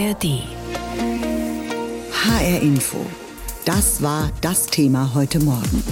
ARD. HR Info. Das war das Thema heute Morgen.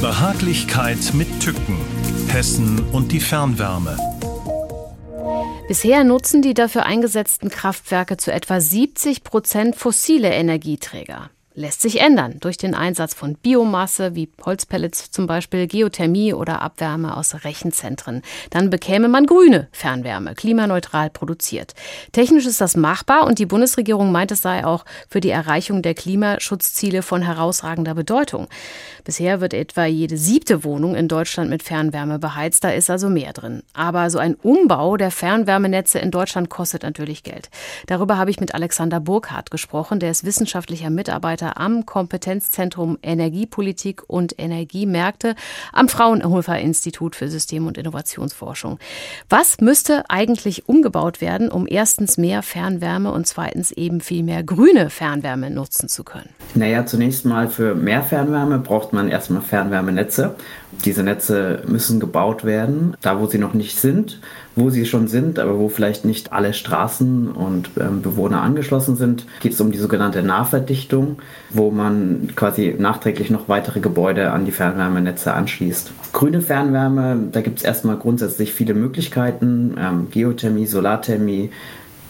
Behaglichkeit mit Tücken. Hessen und die Fernwärme. Bisher nutzen die dafür eingesetzten Kraftwerke zu etwa 70 Prozent fossile Energieträger lässt sich ändern durch den Einsatz von Biomasse wie Holzpellets zum Beispiel, Geothermie oder Abwärme aus Rechenzentren. Dann bekäme man grüne Fernwärme, klimaneutral produziert. Technisch ist das machbar und die Bundesregierung meint, es sei auch für die Erreichung der Klimaschutzziele von herausragender Bedeutung. Bisher wird etwa jede siebte Wohnung in Deutschland mit Fernwärme beheizt, da ist also mehr drin. Aber so ein Umbau der Fernwärmenetze in Deutschland kostet natürlich Geld. Darüber habe ich mit Alexander Burkhardt gesprochen, der ist wissenschaftlicher Mitarbeiter Mitarbeiter am Kompetenzzentrum Energiepolitik und Energiemärkte am Fraunhofer Institut für System- und Innovationsforschung. Was müsste eigentlich umgebaut werden, um erstens mehr Fernwärme und zweitens eben viel mehr grüne Fernwärme nutzen zu können? Naja, zunächst mal für mehr Fernwärme braucht man erstmal Fernwärmenetze. Diese Netze müssen gebaut werden, da wo sie noch nicht sind wo sie schon sind, aber wo vielleicht nicht alle Straßen und ähm, Bewohner angeschlossen sind, geht es um die sogenannte Nahverdichtung, wo man quasi nachträglich noch weitere Gebäude an die Fernwärmenetze anschließt. Grüne Fernwärme, da gibt es erstmal grundsätzlich viele Möglichkeiten, ähm, Geothermie, Solarthermie,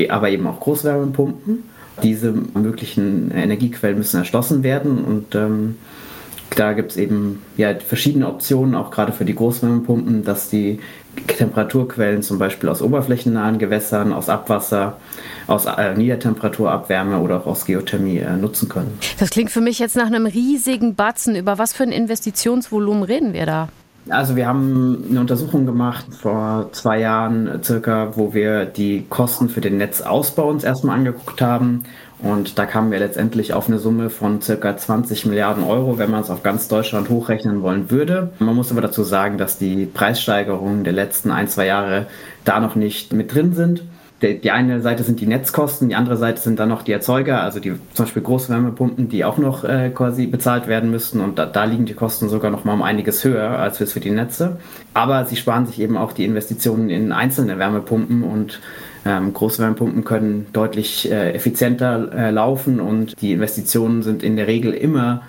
aber eben auch Großwärmepumpen. Diese möglichen Energiequellen müssen erschlossen werden und ähm, da gibt es eben ja, verschiedene Optionen, auch gerade für die Großwärmepumpen, dass die Temperaturquellen zum Beispiel aus oberflächennahen Gewässern, aus Abwasser, aus äh, Niedertemperaturabwärme oder auch aus Geothermie äh, nutzen können. Das klingt für mich jetzt nach einem riesigen Batzen. Über was für ein Investitionsvolumen reden wir da? Also wir haben eine Untersuchung gemacht vor zwei Jahren circa, wo wir die Kosten für den Netzausbau uns erstmal angeguckt haben und da kamen wir letztendlich auf eine Summe von circa 20 Milliarden Euro, wenn man es auf ganz Deutschland hochrechnen wollen würde. Man muss aber dazu sagen, dass die Preissteigerungen der letzten ein, zwei Jahre da noch nicht mit drin sind. Die eine Seite sind die Netzkosten, die andere Seite sind dann noch die Erzeuger, also die zum Beispiel Großwärmepumpen, die auch noch äh, quasi bezahlt werden müssten. Und da, da liegen die Kosten sogar noch mal um einiges höher als für die Netze. Aber sie sparen sich eben auch die Investitionen in einzelne Wärmepumpen und ähm, Großwärmepumpen können deutlich äh, effizienter äh, laufen und die Investitionen sind in der Regel immer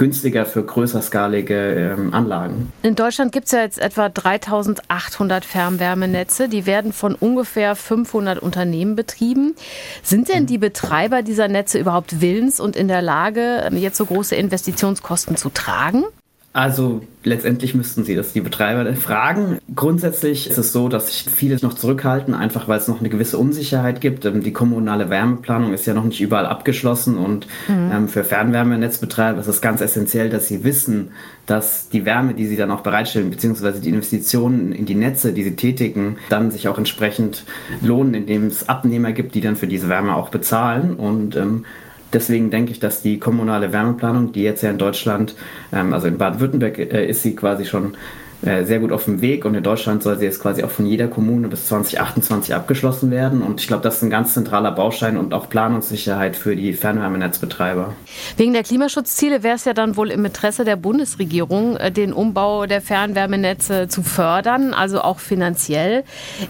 günstiger für größerskalige ähm, Anlagen. In Deutschland gibt es ja jetzt etwa 3800 Fernwärmenetze. Die werden von ungefähr 500 Unternehmen betrieben. Sind denn die Betreiber dieser Netze überhaupt willens und in der Lage, jetzt so große Investitionskosten zu tragen? Also letztendlich müssten sie das die Betreiber fragen. Grundsätzlich ist es so, dass sich viele noch zurückhalten, einfach weil es noch eine gewisse Unsicherheit gibt. Ähm, die kommunale Wärmeplanung ist ja noch nicht überall abgeschlossen und mhm. ähm, für Fernwärmenetzbetreiber ist es ganz essentiell, dass sie wissen, dass die Wärme, die sie dann auch bereitstellen, beziehungsweise die Investitionen in die Netze, die sie tätigen, dann sich auch entsprechend lohnen, indem es Abnehmer gibt, die dann für diese Wärme auch bezahlen und ähm, Deswegen denke ich, dass die kommunale Wärmeplanung, die jetzt ja in Deutschland, ähm, also in Baden-Württemberg äh, ist sie quasi schon äh, sehr gut auf dem Weg und in Deutschland soll sie jetzt quasi auch von jeder Kommune bis 2028 abgeschlossen werden. Und ich glaube, das ist ein ganz zentraler Baustein und auch Planungssicherheit für die Fernwärmenetzbetreiber. Wegen der Klimaschutzziele wäre es ja dann wohl im Interesse der Bundesregierung, äh, den Umbau der Fernwärmenetze zu fördern, also auch finanziell.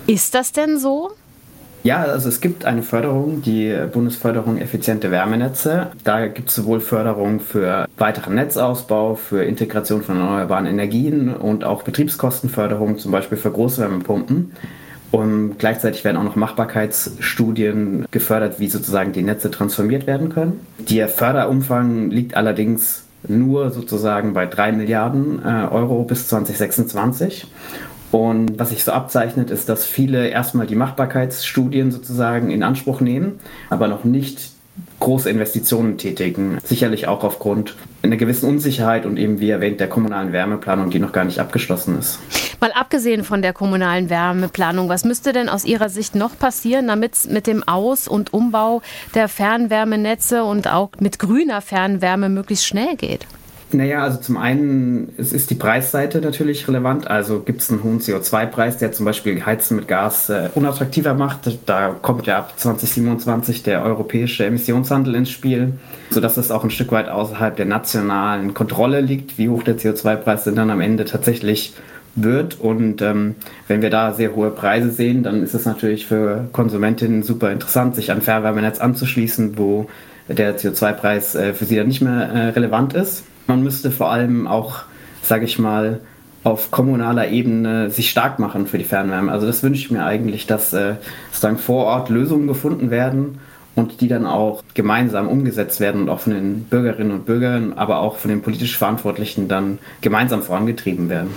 Ist das denn so? Ja, also es gibt eine Förderung, die Bundesförderung effiziente Wärmenetze. Da gibt es sowohl Förderung für weiteren Netzausbau, für Integration von erneuerbaren Energien und auch Betriebskostenförderung, zum Beispiel für Großwärmepumpen. Und gleichzeitig werden auch noch Machbarkeitsstudien gefördert, wie sozusagen die Netze transformiert werden können. Der Förderumfang liegt allerdings nur sozusagen bei 3 Milliarden äh, Euro bis 2026. Und was sich so abzeichnet, ist, dass viele erstmal die Machbarkeitsstudien sozusagen in Anspruch nehmen, aber noch nicht große Investitionen tätigen. Sicherlich auch aufgrund einer gewissen Unsicherheit und eben, wie erwähnt, der kommunalen Wärmeplanung, die noch gar nicht abgeschlossen ist. Mal abgesehen von der kommunalen Wärmeplanung, was müsste denn aus Ihrer Sicht noch passieren, damit es mit dem Aus- und Umbau der Fernwärmenetze und auch mit grüner Fernwärme möglichst schnell geht? Naja, also zum einen es ist die Preisseite natürlich relevant. Also gibt es einen hohen CO2-Preis, der zum Beispiel Heizen mit Gas äh, unattraktiver macht. Da kommt ja ab 2027 der europäische Emissionshandel ins Spiel, sodass es auch ein Stück weit außerhalb der nationalen Kontrolle liegt, wie hoch der CO2-Preis dann am Ende tatsächlich wird. Und ähm, wenn wir da sehr hohe Preise sehen, dann ist es natürlich für Konsumentinnen super interessant, sich an Fernwärmenetz anzuschließen, wo der CO2-Preis äh, für sie dann nicht mehr äh, relevant ist. Man müsste vor allem auch, sage ich mal, auf kommunaler Ebene sich stark machen für die Fernwärme. Also das wünsche ich mir eigentlich, dass äh, vor Ort Lösungen gefunden werden und die dann auch gemeinsam umgesetzt werden und auch von den Bürgerinnen und Bürgern, aber auch von den politisch Verantwortlichen dann gemeinsam vorangetrieben werden.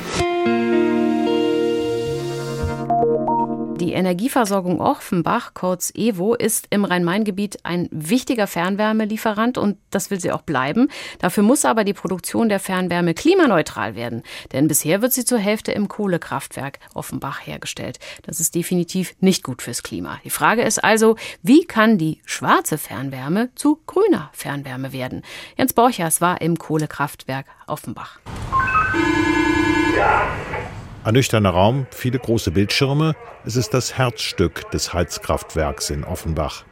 Die Energieversorgung Offenbach, kurz EWO, ist im Rhein-Main-Gebiet ein wichtiger Fernwärmelieferant und das will sie auch bleiben. Dafür muss aber die Produktion der Fernwärme klimaneutral werden, denn bisher wird sie zur Hälfte im Kohlekraftwerk Offenbach hergestellt. Das ist definitiv nicht gut fürs Klima. Die Frage ist also, wie kann die schwarze Fernwärme zu grüner Fernwärme werden? Jens Borchers war im Kohlekraftwerk Offenbach. Ja. Ein nüchterner Raum, viele große Bildschirme. Es ist das Herzstück des Heizkraftwerks in Offenbach.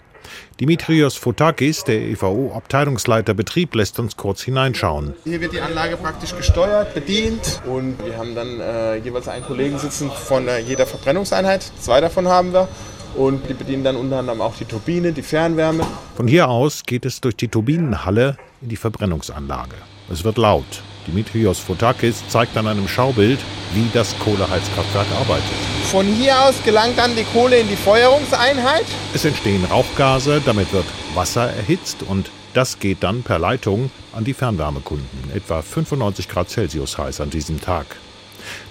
Dimitrios Fotakis, der EVO-Abteilungsleiter Betrieb, lässt uns kurz hineinschauen. Hier wird die Anlage praktisch gesteuert, bedient und wir haben dann äh, jeweils einen Kollegen sitzen von äh, jeder Verbrennungseinheit. Zwei davon haben wir. Und die bedienen dann unter anderem auch die Turbine, die Fernwärme. Von hier aus geht es durch die Turbinenhalle in die Verbrennungsanlage. Es wird laut. Dimitrios Fotakis zeigt an einem Schaubild, wie das Kohleheizkraftwerk arbeitet. Von hier aus gelangt dann die Kohle in die Feuerungseinheit. Es entstehen Rauchgase, damit wird Wasser erhitzt und das geht dann per Leitung an die Fernwärmekunden, etwa 95 Grad Celsius heiß an diesem Tag.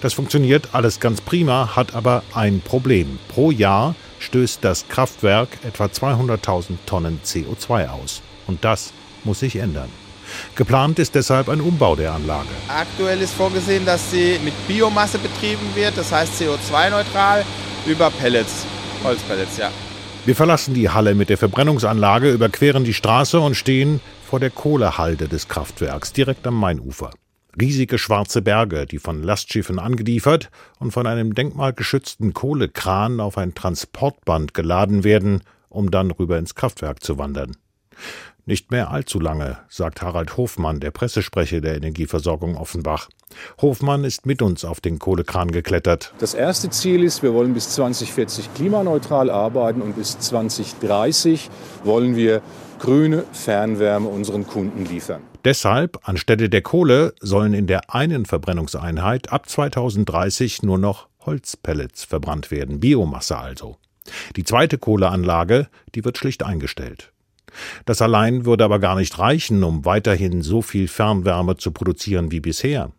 Das funktioniert alles ganz prima, hat aber ein Problem. Pro Jahr stößt das Kraftwerk etwa 200.000 Tonnen CO2 aus. Und das muss sich ändern. Geplant ist deshalb ein Umbau der Anlage. Aktuell ist vorgesehen, dass sie mit Biomasse betrieben wird, das heißt CO2-neutral, über Pellets, Holzpellets, ja. Wir verlassen die Halle mit der Verbrennungsanlage, überqueren die Straße und stehen vor der Kohlehalde des Kraftwerks, direkt am Mainufer. Riesige schwarze Berge, die von Lastschiffen angeliefert und von einem denkmalgeschützten Kohlekran auf ein Transportband geladen werden, um dann rüber ins Kraftwerk zu wandern. Nicht mehr allzu lange, sagt Harald Hofmann, der Pressesprecher der Energieversorgung Offenbach. Hofmann ist mit uns auf den Kohlekran geklettert. Das erste Ziel ist, wir wollen bis 2040 klimaneutral arbeiten und bis 2030 wollen wir grüne Fernwärme unseren Kunden liefern. Deshalb, anstelle der Kohle, sollen in der einen Verbrennungseinheit ab 2030 nur noch Holzpellets verbrannt werden, Biomasse also. Die zweite Kohleanlage, die wird schlicht eingestellt. Das allein würde aber gar nicht reichen, um weiterhin so viel Fernwärme zu produzieren wie bisher.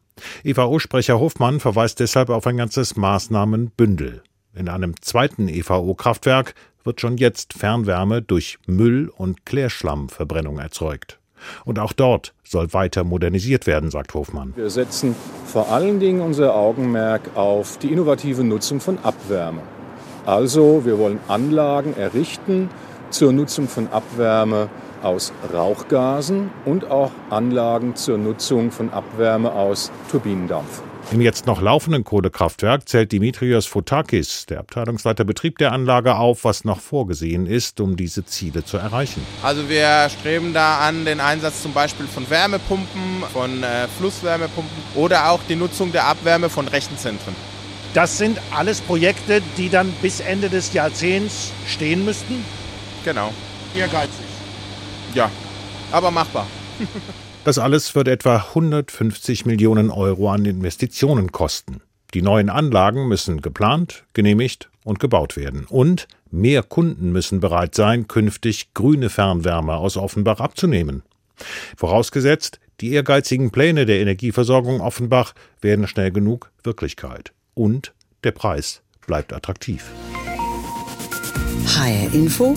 EVO-Sprecher Hofmann verweist deshalb auf ein ganzes Maßnahmenbündel. In einem zweiten EVO-Kraftwerk wird schon jetzt Fernwärme durch Müll- und Klärschlammverbrennung erzeugt. Und auch dort soll weiter modernisiert werden, sagt Hofmann. Wir setzen vor allen Dingen unser Augenmerk auf die innovative Nutzung von Abwärme. Also wir wollen Anlagen errichten, zur Nutzung von Abwärme aus Rauchgasen und auch Anlagen zur Nutzung von Abwärme aus Turbinendampf. Im jetzt noch laufenden Kohlekraftwerk zählt Dimitrios Fotakis, der Abteilungsleiter Betrieb der Anlage, auf, was noch vorgesehen ist, um diese Ziele zu erreichen. Also wir streben da an den Einsatz zum Beispiel von Wärmepumpen, von äh, Flusswärmepumpen oder auch die Nutzung der Abwärme von Rechenzentren. Das sind alles Projekte, die dann bis Ende des Jahrzehnts stehen müssten? Genau. Ehrgeizig. Ja, aber machbar. das alles wird etwa 150 Millionen Euro an Investitionen kosten. Die neuen Anlagen müssen geplant, genehmigt und gebaut werden. Und mehr Kunden müssen bereit sein, künftig grüne Fernwärme aus Offenbach abzunehmen. Vorausgesetzt, die ehrgeizigen Pläne der Energieversorgung Offenbach werden schnell genug Wirklichkeit. Und der Preis bleibt attraktiv. HR Info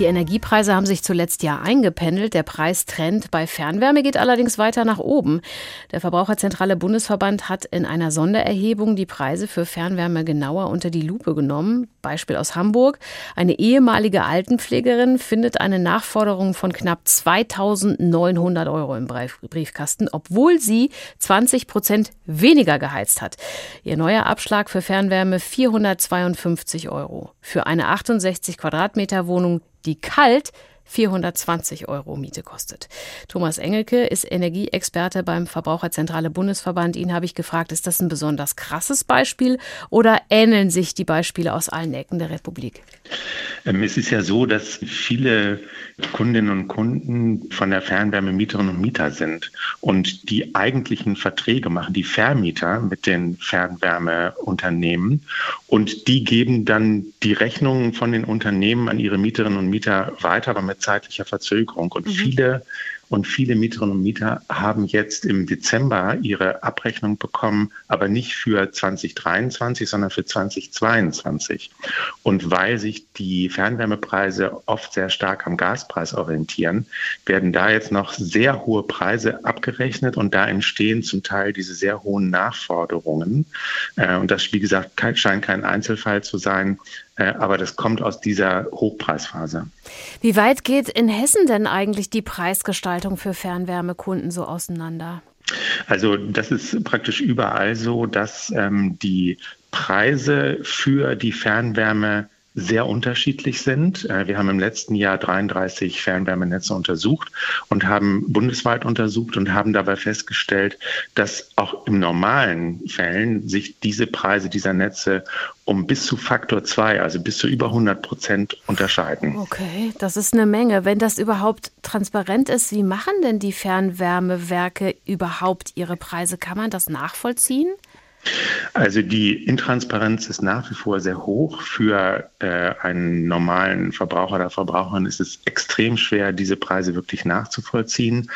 Die Energiepreise haben sich zuletzt ja eingependelt. Der Preistrend bei Fernwärme geht allerdings weiter nach oben. Der Verbraucherzentrale Bundesverband hat in einer Sondererhebung die Preise für Fernwärme genauer unter die Lupe genommen. Beispiel aus Hamburg. Eine ehemalige Altenpflegerin findet eine Nachforderung von knapp 2900 Euro im Briefkasten, obwohl sie 20 Prozent weniger geheizt hat. Ihr neuer Abschlag für Fernwärme 452 Euro. Für eine 68 Quadratmeter Wohnung die kalt 420 Euro Miete kostet. Thomas Engelke ist Energieexperte beim Verbraucherzentrale Bundesverband. Ihn habe ich gefragt, ist das ein besonders krasses Beispiel oder ähneln sich die Beispiele aus allen Ecken der Republik? Ähm, es ist ja so, dass viele Kundinnen und Kunden von der Fernwärme Mieterinnen und Mieter sind und die eigentlichen Verträge machen, die Vermieter mit den Fernwärmeunternehmen und die geben dann die Rechnungen von den Unternehmen an ihre Mieterinnen und Mieter weiter, aber mit zeitlicher Verzögerung. Und mhm. viele und viele Mieterinnen und Mieter haben jetzt im Dezember ihre Abrechnung bekommen, aber nicht für 2023, sondern für 2022. Und weil sich die Fernwärmepreise oft sehr stark am Gaspreis orientieren, werden da jetzt noch sehr hohe Preise abgerechnet und da entstehen zum Teil diese sehr hohen Nachforderungen. Äh, und das, wie gesagt, scheint kein Einzelfall zu sein. Äh, aber das kommt aus dieser Hochpreisphase. Wie weit geht in Hessen denn eigentlich die Preisgestaltung für Fernwärmekunden so auseinander? Also das ist praktisch überall so, dass ähm, die Preise für die Fernwärme sehr unterschiedlich sind. Äh, wir haben im letzten Jahr 33 Fernwärmenetze untersucht und haben bundesweit untersucht und haben dabei festgestellt, dass auch im normalen Fällen sich diese Preise dieser Netze um bis zu Faktor 2, also bis zu über 100 Prozent unterscheiden. Okay, das ist eine Menge. Wenn das überhaupt transparent ist, wie machen denn die Fernwärmewerke überhaupt ihre Preise? Kann man das nachvollziehen? Also die Intransparenz ist nach wie vor sehr hoch. Für äh, einen normalen Verbraucher oder Verbraucherin ist es extrem schwer, diese Preise wirklich nachzuvollziehen.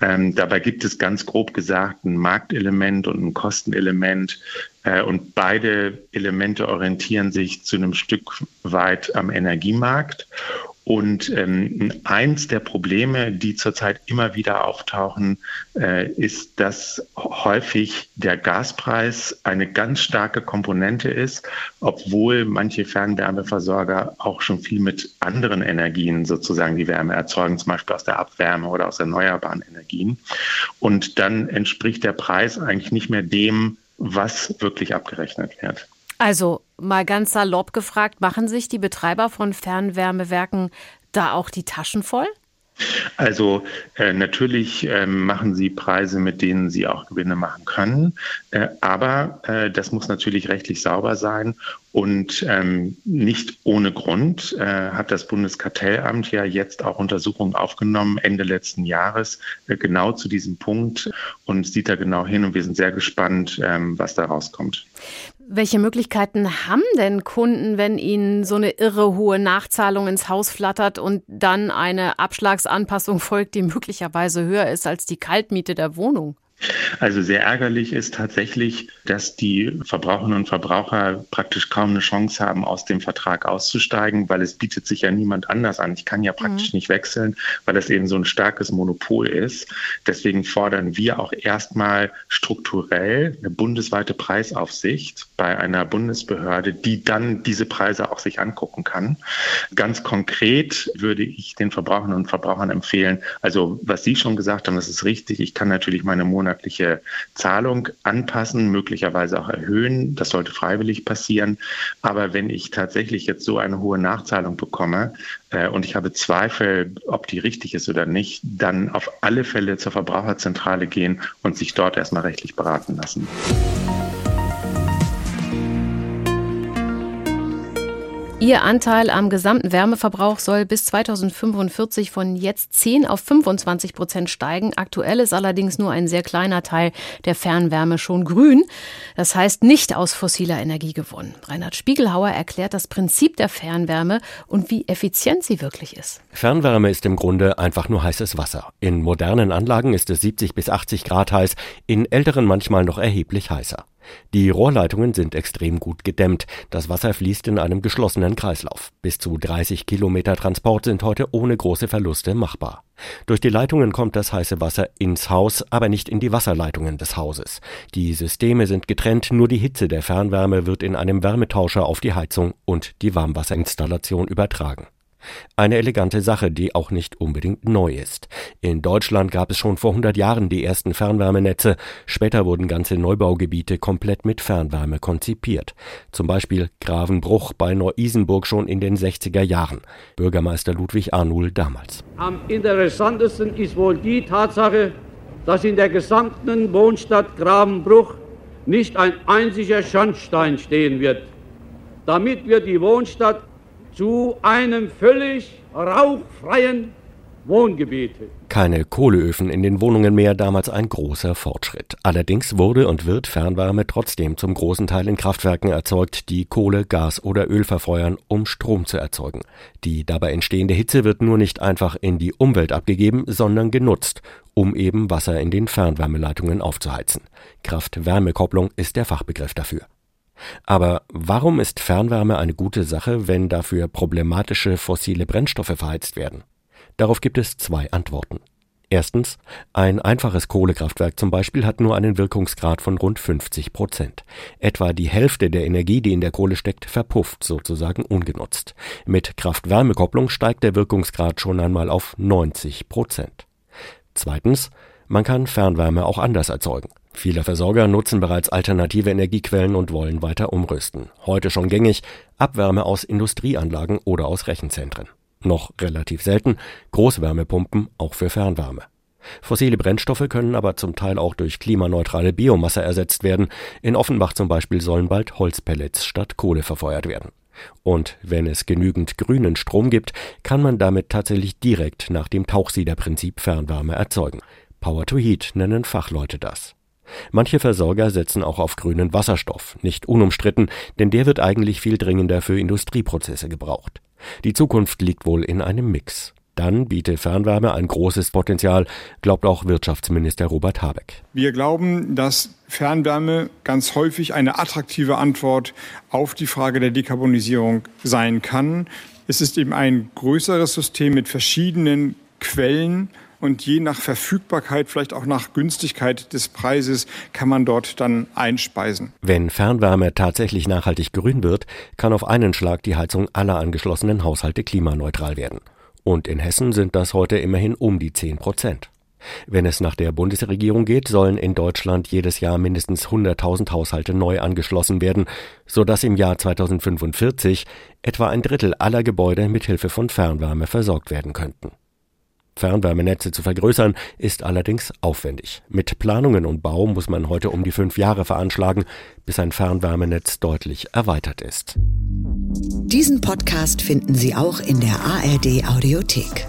Ähm, dabei gibt es ganz grob gesagt ein Marktelement und ein Kostenelement. Äh, und beide Elemente orientieren sich zu einem Stück weit am Energiemarkt. Und ähm, eins der Probleme, die zurzeit immer wieder auftauchen, äh, ist, dass häufig der Gaspreis eine ganz starke Komponente ist, obwohl manche Fernwärmeversorger auch schon viel mit anderen Energien sozusagen die Wärme erzeugen, zum Beispiel aus der Abwärme oder aus erneuerbaren Energien. Und dann entspricht der Preis eigentlich nicht mehr dem, was wirklich abgerechnet wird. Also mal ganz salopp gefragt, machen sich die Betreiber von Fernwärmewerken da auch die Taschen voll? Also äh, natürlich äh, machen sie Preise, mit denen sie auch Gewinne machen können, äh, aber äh, das muss natürlich rechtlich sauber sein und ähm, nicht ohne Grund äh, hat das Bundeskartellamt ja jetzt auch Untersuchungen aufgenommen Ende letzten Jahres äh, genau zu diesem Punkt und sieht da genau hin und wir sind sehr gespannt, ähm, was da rauskommt. Welche Möglichkeiten haben denn Kunden, wenn ihnen so eine irre hohe Nachzahlung ins Haus flattert und dann eine Abschlagsanpassung folgt, die möglicherweise höher ist als die Kaltmiete der Wohnung? Also sehr ärgerlich ist tatsächlich, dass die Verbraucherinnen und Verbraucher praktisch kaum eine Chance haben, aus dem Vertrag auszusteigen, weil es bietet sich ja niemand anders an. Ich kann ja praktisch mhm. nicht wechseln, weil das eben so ein starkes Monopol ist. Deswegen fordern wir auch erstmal strukturell eine bundesweite Preisaufsicht bei einer Bundesbehörde, die dann diese Preise auch sich angucken kann. Ganz konkret würde ich den Verbraucherinnen und Verbrauchern empfehlen, also was Sie schon gesagt haben, das ist richtig. Ich kann natürlich meine Monate monatliche Zahlung anpassen, möglicherweise auch erhöhen. Das sollte freiwillig passieren. Aber wenn ich tatsächlich jetzt so eine hohe Nachzahlung bekomme äh, und ich habe Zweifel, ob die richtig ist oder nicht, dann auf alle Fälle zur Verbraucherzentrale gehen und sich dort erstmal rechtlich beraten lassen. Ihr Anteil am gesamten Wärmeverbrauch soll bis 2045 von jetzt 10 auf 25 Prozent steigen. Aktuell ist allerdings nur ein sehr kleiner Teil der Fernwärme schon grün. Das heißt nicht aus fossiler Energie gewonnen. Reinhard Spiegelhauer erklärt das Prinzip der Fernwärme und wie effizient sie wirklich ist. Fernwärme ist im Grunde einfach nur heißes Wasser. In modernen Anlagen ist es 70 bis 80 Grad heiß, in älteren manchmal noch erheblich heißer. Die Rohrleitungen sind extrem gut gedämmt. Das Wasser fließt in einem geschlossenen Kreislauf. Bis zu 30 Kilometer Transport sind heute ohne große Verluste machbar. Durch die Leitungen kommt das heiße Wasser ins Haus, aber nicht in die Wasserleitungen des Hauses. Die Systeme sind getrennt, nur die Hitze der Fernwärme wird in einem Wärmetauscher auf die Heizung und die Warmwasserinstallation übertragen. Eine elegante Sache, die auch nicht unbedingt neu ist. In Deutschland gab es schon vor 100 Jahren die ersten Fernwärmenetze. Später wurden ganze Neubaugebiete komplett mit Fernwärme konzipiert. Zum Beispiel Gravenbruch bei Neu-Isenburg schon in den 60er Jahren. Bürgermeister Ludwig Arnuhl damals. Am interessantesten ist wohl die Tatsache, dass in der gesamten Wohnstadt Gravenbruch nicht ein einziger Schornstein stehen wird. Damit wird die Wohnstadt zu einem völlig rauchfreien Wohngebiet. Keine Kohleöfen in den Wohnungen mehr, damals ein großer Fortschritt. Allerdings wurde und wird Fernwärme trotzdem zum großen Teil in Kraftwerken erzeugt, die Kohle, Gas oder Öl verfeuern, um Strom zu erzeugen. Die dabei entstehende Hitze wird nur nicht einfach in die Umwelt abgegeben, sondern genutzt, um eben Wasser in den Fernwärmeleitungen aufzuheizen. Kraft-Wärme-Kopplung ist der Fachbegriff dafür. Aber warum ist Fernwärme eine gute Sache, wenn dafür problematische fossile Brennstoffe verheizt werden? Darauf gibt es zwei Antworten. Erstens, ein einfaches Kohlekraftwerk zum Beispiel hat nur einen Wirkungsgrad von rund 50 Prozent. Etwa die Hälfte der Energie, die in der Kohle steckt, verpufft sozusagen ungenutzt. Mit Kraft-Wärme-Kopplung steigt der Wirkungsgrad schon einmal auf 90 Prozent. Zweitens, man kann Fernwärme auch anders erzeugen. Viele Versorger nutzen bereits alternative Energiequellen und wollen weiter umrüsten. Heute schon gängig Abwärme aus Industrieanlagen oder aus Rechenzentren. Noch relativ selten Großwärmepumpen auch für Fernwärme. Fossile Brennstoffe können aber zum Teil auch durch klimaneutrale Biomasse ersetzt werden. In Offenbach zum Beispiel sollen bald Holzpellets statt Kohle verfeuert werden. Und wenn es genügend grünen Strom gibt, kann man damit tatsächlich direkt nach dem Tauchsiederprinzip Fernwärme erzeugen. Power to Heat nennen Fachleute das. Manche Versorger setzen auch auf grünen Wasserstoff, nicht unumstritten, denn der wird eigentlich viel dringender für Industrieprozesse gebraucht. Die Zukunft liegt wohl in einem Mix. Dann biete Fernwärme ein großes Potenzial, glaubt auch Wirtschaftsminister Robert Habeck. Wir glauben, dass Fernwärme ganz häufig eine attraktive Antwort auf die Frage der Dekarbonisierung sein kann. Es ist eben ein größeres System mit verschiedenen Quellen und je nach Verfügbarkeit, vielleicht auch nach Günstigkeit des Preises, kann man dort dann einspeisen. Wenn Fernwärme tatsächlich nachhaltig grün wird, kann auf einen Schlag die Heizung aller angeschlossenen Haushalte klimaneutral werden. Und in Hessen sind das heute immerhin um die 10 Prozent. Wenn es nach der Bundesregierung geht, sollen in Deutschland jedes Jahr mindestens 100.000 Haushalte neu angeschlossen werden, sodass im Jahr 2045 etwa ein Drittel aller Gebäude mit Hilfe von Fernwärme versorgt werden könnten. Fernwärmenetze zu vergrößern, ist allerdings aufwendig. Mit Planungen und Bau muss man heute um die fünf Jahre veranschlagen, bis ein Fernwärmenetz deutlich erweitert ist. Diesen Podcast finden Sie auch in der ARD Audiothek.